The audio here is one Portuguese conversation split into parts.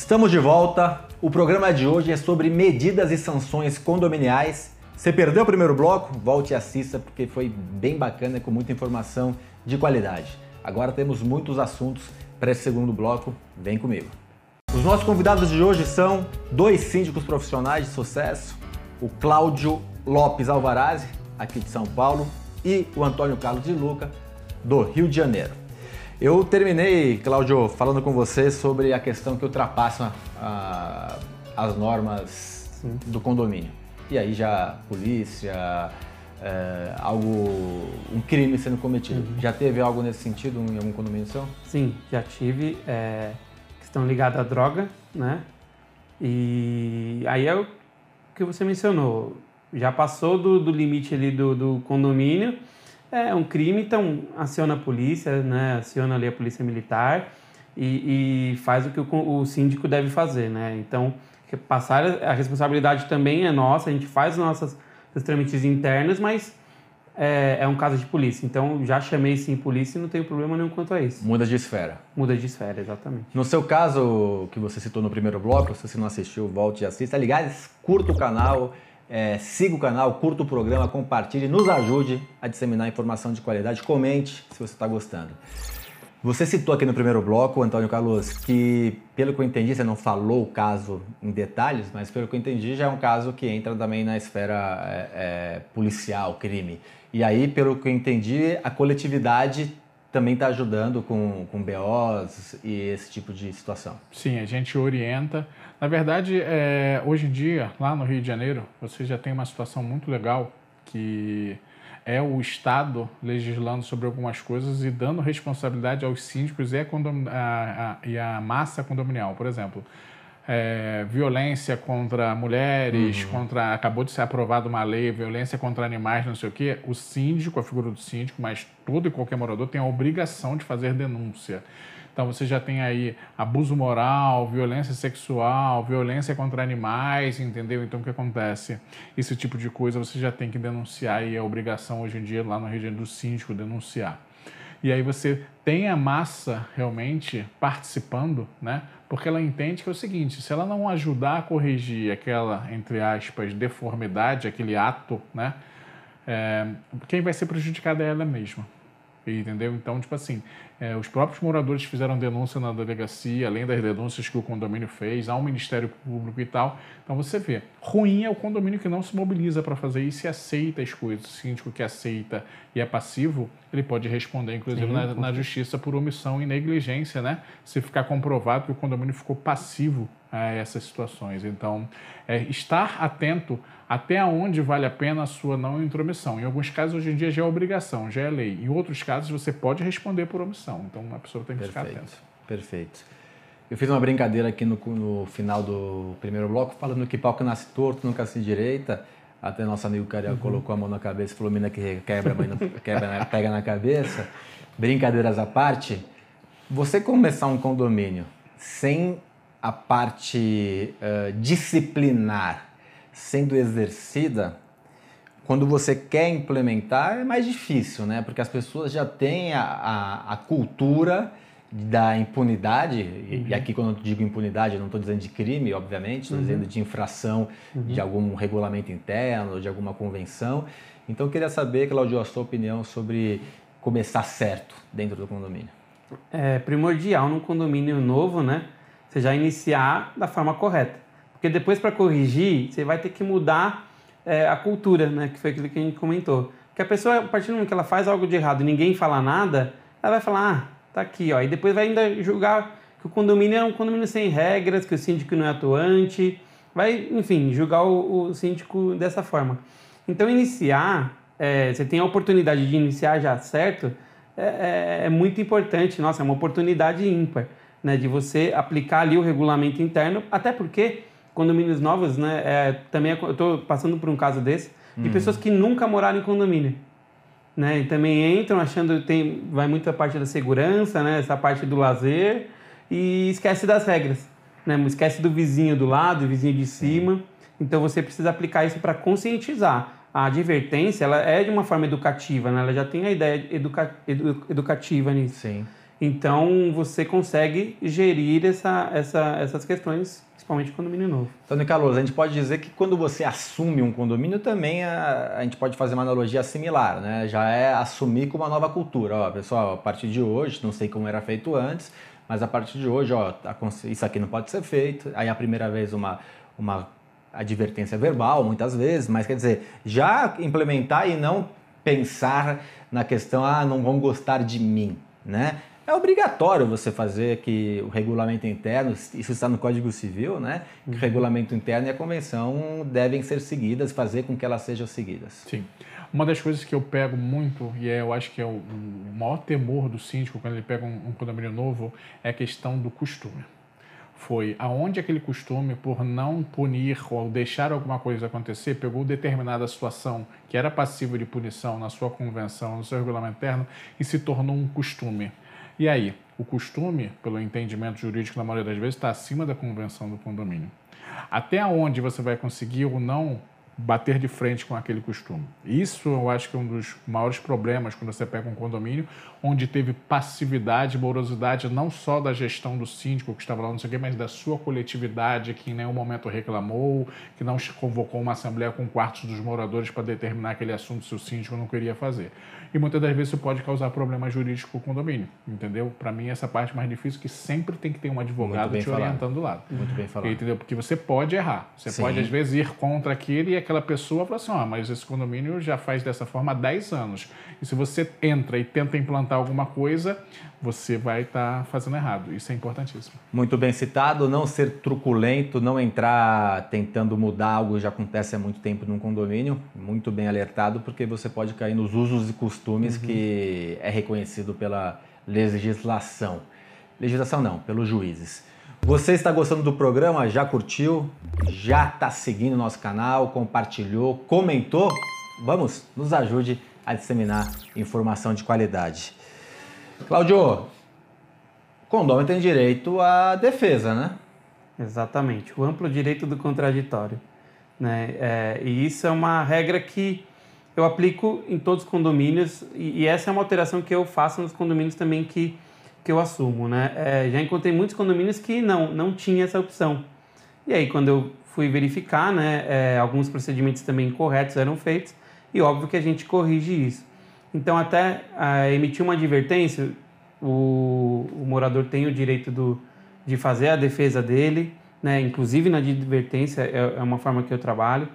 Estamos de volta. O programa de hoje é sobre medidas e sanções condominiais. Você perdeu o primeiro bloco? Volte e assista porque foi bem bacana com muita informação de qualidade. Agora temos muitos assuntos para esse segundo bloco. Vem comigo. Os nossos convidados de hoje são dois síndicos profissionais de sucesso, o Cláudio Lopes Alvarazzi, aqui de São Paulo, e o Antônio Carlos de Luca, do Rio de Janeiro. Eu terminei, Cláudio, falando com você sobre a questão que ultrapassa a, as normas Sim. do condomínio. E aí já polícia, é, algo, um crime sendo cometido. Uhum. Já teve algo nesse sentido em algum condomínio seu? Sim, já tive. É, questão ligada à droga, né? E aí é o que você mencionou. Já passou do, do limite ali do, do condomínio é um crime, então aciona a polícia, né? aciona ali a polícia militar e, e faz o que o, o, síndico deve fazer. Né? Então, passar a responsabilidade também é nossa, a gente faz os nossos os trâmites internos, mas é, é, um caso de polícia. Então, já chamei sim polícia e não tenho problema nenhum quanto a isso. Muda de esfera. Muda de esfera, exatamente. No seu caso, que você citou no primeiro bloco, se você não assistiu, volte e assista. Aliás, curta o canal é, siga o canal, curta o programa, compartilhe, nos ajude a disseminar informação de qualidade. Comente se você está gostando. Você citou aqui no primeiro bloco, Antônio Carlos, que pelo que eu entendi, você não falou o caso em detalhes, mas pelo que eu entendi já é um caso que entra também na esfera é, é, policial, crime. E aí, pelo que eu entendi, a coletividade também está ajudando com, com BOs e esse tipo de situação. Sim, a gente orienta. Na verdade, é, hoje em dia, lá no Rio de Janeiro, você já tem uma situação muito legal que é o Estado legislando sobre algumas coisas e dando responsabilidade aos síndicos e a, a, a, e a massa condominial. Por exemplo, é, violência contra mulheres, uhum. contra acabou de ser aprovada uma lei, violência contra animais, não sei o quê, o síndico, a figura do síndico, mas todo e qualquer morador tem a obrigação de fazer denúncia. Então você já tem aí abuso moral, violência sexual, violência contra animais, entendeu? Então o que acontece? Esse tipo de coisa você já tem que denunciar e é obrigação hoje em dia lá de Janeiro do síndico denunciar. E aí você tem a massa realmente participando, né? Porque ela entende que é o seguinte, se ela não ajudar a corrigir aquela, entre aspas, deformidade, aquele ato, né? É, quem vai ser prejudicada é ela mesma. Entendeu? Então, tipo assim, é, os próprios moradores fizeram denúncia na delegacia, além das denúncias que o condomínio fez, ao Ministério Público e tal. Então você vê, ruim é o condomínio que não se mobiliza para fazer isso e aceita as coisas. O síndico que aceita e é passivo, ele pode responder, inclusive, Sim, na, na, justiça por omissão e negligência, né? Se ficar comprovado que o condomínio ficou passivo a essas situações. Então, é, estar atento até onde vale a pena a sua não intromissão. Em alguns casos, hoje em dia, já é obrigação, já é lei. Em outros casos, você pode responder por omissão. Então, a pessoa tem que Perfeito. ficar atenta. Perfeito. Eu fiz uma brincadeira aqui no, no, final do primeiro bloco, falando que pau que nasce torto, nunca se direita. Até nosso amigo Carioca uhum. colocou a mão na cabeça e falou: mina que quebra, mãe quebra, pega na cabeça. Brincadeiras à parte, você começar um condomínio sem a parte uh, disciplinar sendo exercida, quando você quer implementar é mais difícil, né? Porque as pessoas já têm a, a, a cultura da impunidade, uhum. e aqui quando eu digo impunidade, eu não estou dizendo de crime, obviamente, estou uhum. dizendo de infração uhum. de algum regulamento interno, de alguma convenção. Então eu queria saber, Claudio, a sua opinião sobre começar certo dentro do condomínio. É primordial num condomínio novo, né? Você já iniciar da forma correta. Porque depois, para corrigir, você vai ter que mudar é, a cultura, né? Que foi aquilo que a gente comentou. Que a pessoa, a partir do momento que ela faz algo de errado e ninguém fala nada, ela vai falar, ah, tá aqui, ó. E depois vai ainda julgar que o condomínio é um condomínio sem regras, que o síndico não é atuante. Vai, enfim, julgar o, o síndico dessa forma. Então, iniciar, é, você tem a oportunidade de iniciar já certo, é, é, é muito importante. Nossa, é uma oportunidade ímpar, né? De você aplicar ali o regulamento interno, até porque condomínios novos, né? É, também eu estou passando por um caso desse de uhum. pessoas que nunca moraram em condomínio, né? E também entram achando tem vai muita parte da segurança, né? Essa parte do lazer e esquece das regras, né? Esquece do vizinho do lado, do vizinho de cima. Então você precisa aplicar isso para conscientizar. A advertência ela é de uma forma educativa, né? Ela já tem a ideia educa, edu, educativa nisso. Sim. Então você consegue gerir essa, essa, essas questões, principalmente condomínio novo. Então, Carlos, a gente pode dizer que quando você assume um condomínio também a, a gente pode fazer uma analogia similar, né? Já é assumir com uma nova cultura. Ó, pessoal, a partir de hoje, não sei como era feito antes, mas a partir de hoje, ó, isso aqui não pode ser feito. Aí a primeira vez uma, uma advertência verbal, muitas vezes, mas quer dizer, já implementar e não pensar na questão, ah, não vão gostar de mim, né? É obrigatório você fazer que o regulamento interno, isso está no Código Civil, né? Uhum. O regulamento interno e a convenção devem ser seguidas, fazer com que elas sejam seguidas. Sim. Uma das coisas que eu pego muito, e é, eu acho que é o, o maior temor do síndico quando ele pega um, um condomínio novo, é a questão do costume foi aonde aquele costume, por não punir ou deixar alguma coisa acontecer, pegou determinada situação que era passível de punição na sua convenção, no seu regulamento interno, e se tornou um costume. E aí, o costume, pelo entendimento jurídico, na maioria das vezes, está acima da convenção do condomínio. Até onde você vai conseguir ou não bater de frente com aquele costume. Isso eu acho que é um dos maiores problemas quando você pega um condomínio onde teve passividade, morosidade não só da gestão do síndico que estava lá, não sei o quê, mas da sua coletividade que em nenhum momento reclamou, que não convocou uma assembleia com quartos dos moradores para determinar aquele assunto se o síndico não queria fazer. E muitas das vezes isso pode causar problema jurídico com o condomínio, entendeu? Para mim essa parte mais difícil que sempre tem que ter um advogado te falado. orientando do lado. Muito bem falado. Entendeu? Porque você pode errar. Você Sim. pode às vezes ir contra aquele e aquela pessoa fala assim: "Ah, mas esse condomínio já faz dessa forma há 10 anos". E se você entra e tenta implantar alguma coisa, você vai estar tá fazendo errado. Isso é importantíssimo. Muito bem citado, não ser truculento, não entrar tentando mudar algo que já acontece há muito tempo num condomínio. Muito bem alertado, porque você pode cair nos usos e costumes uhum. que é reconhecido pela legislação. Legislação não, pelos juízes. Você está gostando do programa? Já curtiu? Já está seguindo nosso canal? Compartilhou? Comentou? Vamos, nos ajude a disseminar informação de qualidade. Claudio, condômino tem direito à defesa, né? Exatamente, o amplo direito do contraditório. Né? É, e isso é uma regra que eu aplico em todos os condomínios e, e, essa é uma alteração que eu faço nos condomínios também que, que eu assumo. Né? É, já encontrei muitos condomínios que não, não tinha essa opção. E aí, quando eu fui verificar, né, é, alguns procedimentos também incorretos eram feitos e óbvio que a gente corrige isso. Então, até uh, emitir uma advertência, o, o, morador tem o direito do, de fazer a defesa dele, né? inclusive na advertência é, é uma forma que eu trabalho.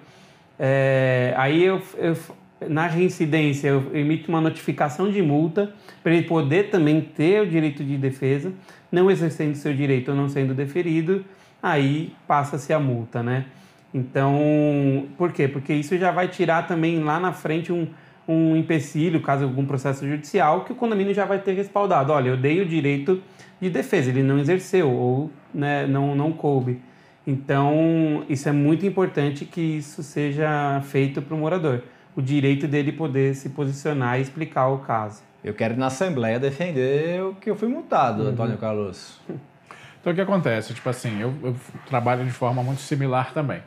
É, aí, eu, eu, na reincidência, eu emito uma notificação de multa para ele poder também ter o direito de defesa, não exercendo seu direito ou não sendo deferido, aí passa-se a multa, né? Então, por quê? Porque isso já vai tirar também lá na frente um, um empecilho, caso algum processo judicial, que o condomínio já vai ter respaldado. Olha, eu dei o direito de defesa, ele não exerceu ou né, não, não coube. Então, isso é muito importante que isso seja feito para o morador. O direito dele poder se posicionar e explicar o caso. Eu quero ir na Assembleia defender o que eu fui multado, uhum. Antônio Carlos. Então, o que acontece? Tipo assim, eu, eu trabalho de forma muito similar também.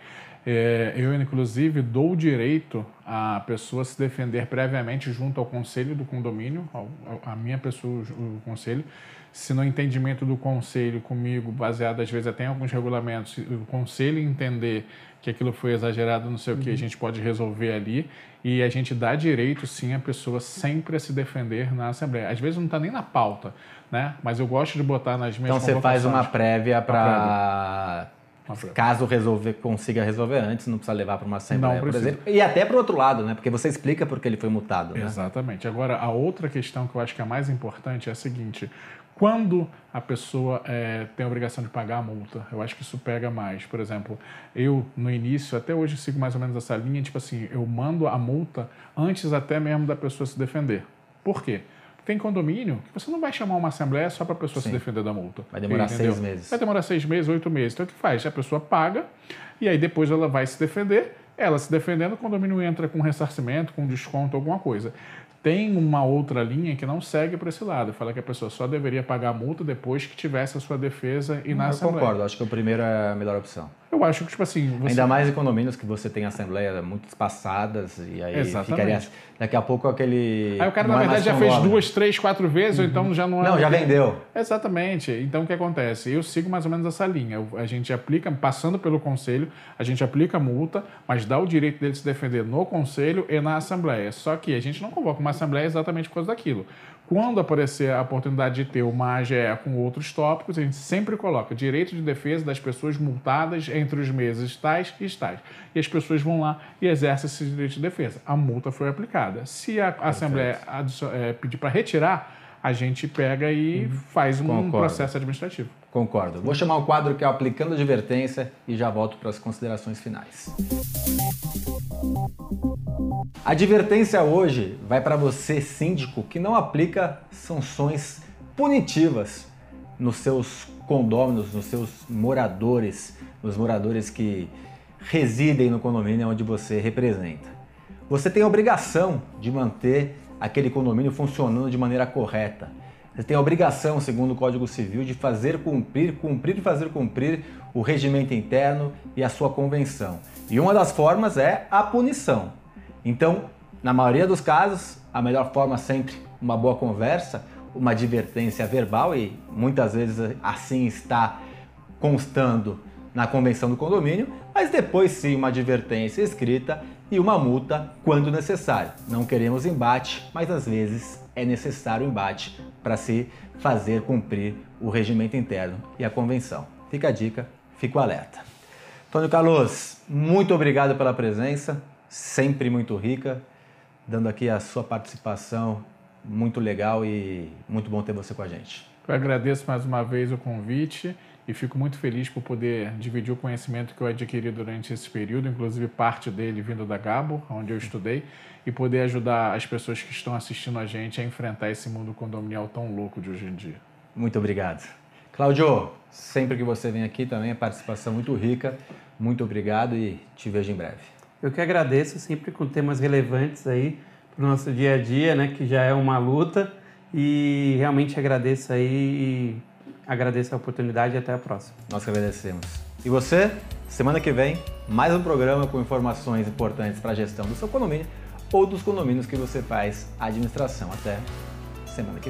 É, eu, inclusive, dou o direito à pessoa se defender previamente junto ao conselho do condomínio, a minha pessoa, o conselho. Se no entendimento do conselho comigo, baseado às vezes até em alguns regulamentos, o conselho entender que aquilo foi exagerado, não sei uhum. o que, a gente pode resolver ali e a gente dá direito, sim, à pessoa sempre a se defender na Assembleia. Às vezes não está nem na pauta, né? Mas eu gosto de botar nas minhas Então você faz uma prévia para Caso resolver, consiga resolver antes, não precisa levar para uma assembleia, por exemplo. E até para o outro lado, né? Porque você explica porque ele foi multado. Né? Exatamente. Agora, a outra questão que eu acho que é mais importante é a seguinte: quando a pessoa é, tem a obrigação de pagar a multa, eu acho que isso pega mais. Por exemplo, eu no início, até hoje sigo mais ou menos essa linha, tipo assim, eu mando a multa antes até mesmo da pessoa se defender. Por quê? tem condomínio que você não vai chamar uma assembleia só para a pessoa Sim. se defender da multa. Vai demorar entendeu? seis meses. Vai demorar seis meses, oito meses. Então o que faz? A pessoa paga e aí depois ela vai se defender ela se defendendo, o condomínio entra com ressarcimento, com desconto, alguma coisa. Tem uma outra linha que não segue para esse lado. Fala que a pessoa só deveria pagar a multa depois que tivesse a sua defesa e na Eu Assembleia. concordo, acho que o primeiro é a melhor opção. Eu acho que, tipo assim, você... Ainda mais em condomínios que você tem assembleias muito espaçadas e aí Exatamente. ficaria daqui a pouco aquele. Aí o cara, não na é verdade, já fez duas, três, quatro vezes, ou então já não é. Não, já vendeu. Exatamente. Então o que acontece? Eu sigo mais ou menos essa linha. Eu- A gente aplica, passando pelo conselho, a gente aplica a multa, mas dá o direito dele se defender no conselho e na assembleia. Só que a gente não convoca uma assembleia exatamente por causa daquilo. Quando aparecer a oportunidade de ter uma AGE com outros tópicos, a gente sempre coloca direito de defesa das pessoas multadas entre os meses tais e tais. E as pessoas vão lá e exercem esse direito de defesa. A multa foi aplicada. Se a Assembleia adicio- eh, pedir para retirar, a gente pega e faz um Concordo. processo administrativo. Concordo. Vou chamar o quadro que é o Aplicando Advertência e já volto para as considerações finais. A advertência hoje vai para você, síndico, que não aplica sanções punitivas nos seus condôminos, nos seus moradores, nos moradores que residem no condomínio onde você representa. Você tem a obrigação de manter aquele condomínio funcionando de maneira correta. Você tem a obrigação, segundo o Código Civil, de fazer cumprir, cumprir e fazer cumprir o regimento interno e a sua convenção. E uma das formas é a punição. Então, na maioria dos casos, a melhor forma sempre uma boa conversa, uma advertência verbal e muitas vezes assim está constando na convenção do condomínio, mas depois sim uma advertência escrita e uma multa quando necessário. Não queremos embate, mas às vezes é necessário embate para se fazer cumprir o regimento interno e a convenção. Fica a dica, fica o alerta. Antônio Carlos, muito obrigado pela presença, sempre muito rica, dando aqui a sua participação muito legal e muito bom ter você com a gente. Eu agradeço mais uma vez o convite e fico muito feliz por poder dividir o conhecimento que eu adquiri durante esse período, inclusive parte dele vindo da Gabo, onde eu estudei, e poder ajudar as pessoas que estão assistindo a gente a enfrentar esse mundo condominial tão louco de hoje em dia. Muito obrigado. Cláudio, sempre que você vem aqui também, a participação muito rica. Muito obrigado e te vejo em breve. Eu que agradeço sempre com temas relevantes aí para o nosso dia a dia, né? Que já é uma luta. E realmente agradeço aí agradeço a oportunidade e até a próxima. Nós que agradecemos. E você, semana que vem, mais um programa com informações importantes para a gestão do seu condomínio ou dos condomínios que você faz administração. Até semana que vem.